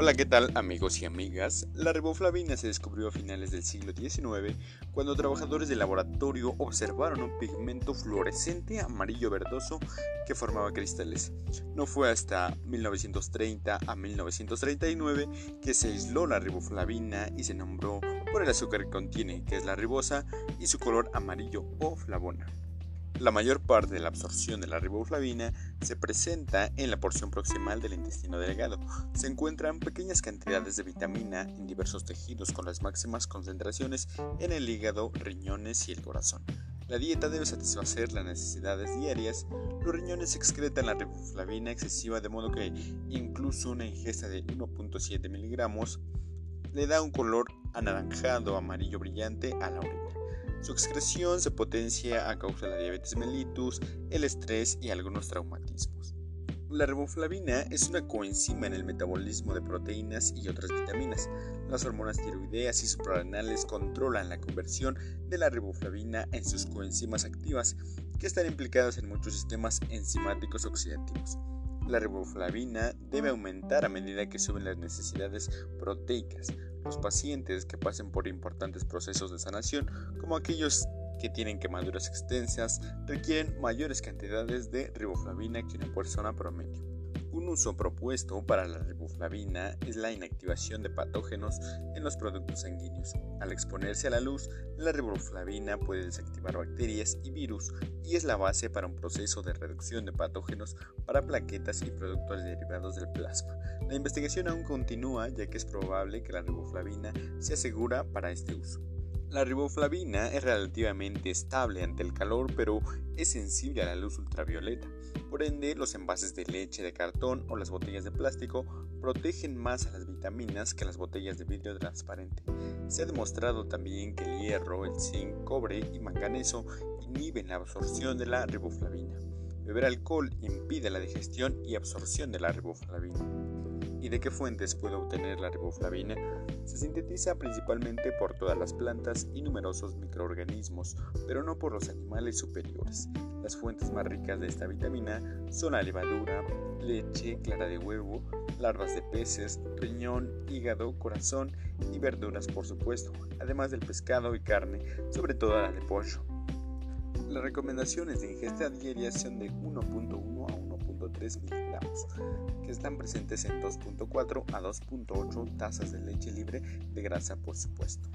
Hola, ¿qué tal amigos y amigas? La riboflavina se descubrió a finales del siglo XIX cuando trabajadores de laboratorio observaron un pigmento fluorescente amarillo verdoso que formaba cristales. No fue hasta 1930 a 1939 que se aisló la riboflavina y se nombró por el azúcar que contiene, que es la ribosa, y su color amarillo o flavona. La mayor parte de la absorción de la riboflavina se presenta en la porción proximal del intestino delgado. Se encuentran pequeñas cantidades de vitamina en diversos tejidos con las máximas concentraciones en el hígado, riñones y el corazón. La dieta debe satisfacer las necesidades diarias. Los riñones excretan la riboflavina excesiva de modo que incluso una ingesta de 1.7 miligramos le da un color anaranjado amarillo brillante a la orina. Su excreción se potencia a causa de la diabetes mellitus, el estrés y algunos traumatismos. La riboflavina es una coenzima en el metabolismo de proteínas y otras vitaminas. Las hormonas tiroideas y suprarrenales controlan la conversión de la riboflavina en sus coenzimas activas, que están implicadas en muchos sistemas enzimáticos oxidativos. La riboflavina debe aumentar a medida que suben las necesidades proteicas. Los pacientes que pasen por importantes procesos de sanación, como aquellos que tienen quemaduras extensas, requieren mayores cantidades de riboflavina que una persona promedio. Un uso propuesto para la riboflavina es la inactivación de patógenos en los productos sanguíneos. Al exponerse a la luz, la riboflavina puede desactivar bacterias y virus y es la base para un proceso de reducción de patógenos para plaquetas y productos derivados del plasma. La investigación aún continúa ya que es probable que la riboflavina sea segura para este uso. La riboflavina es relativamente estable ante el calor, pero es sensible a la luz ultravioleta. Por ende, los envases de leche de cartón o las botellas de plástico protegen más a las vitaminas que las botellas de vidrio transparente. Se ha demostrado también que el hierro, el zinc, cobre y manganeso inhiben la absorción de la riboflavina. Beber alcohol impide la digestión y absorción de la riboflavina. ¿Y de qué fuentes puede obtener la riboflavina? Se sintetiza principalmente por todas las plantas y numerosos microorganismos, pero no por los animales superiores. Las fuentes más ricas de esta vitamina son la levadura, leche, clara de huevo, larvas de peces, riñón, hígado, corazón y verduras por supuesto, además del pescado y carne, sobre todo la de pollo. Las recomendaciones de ingesta diaria son de 1.1 a 1.3 miligramos, que están presentes en 2.4 a 2.8 tazas de leche libre de grasa por supuesto.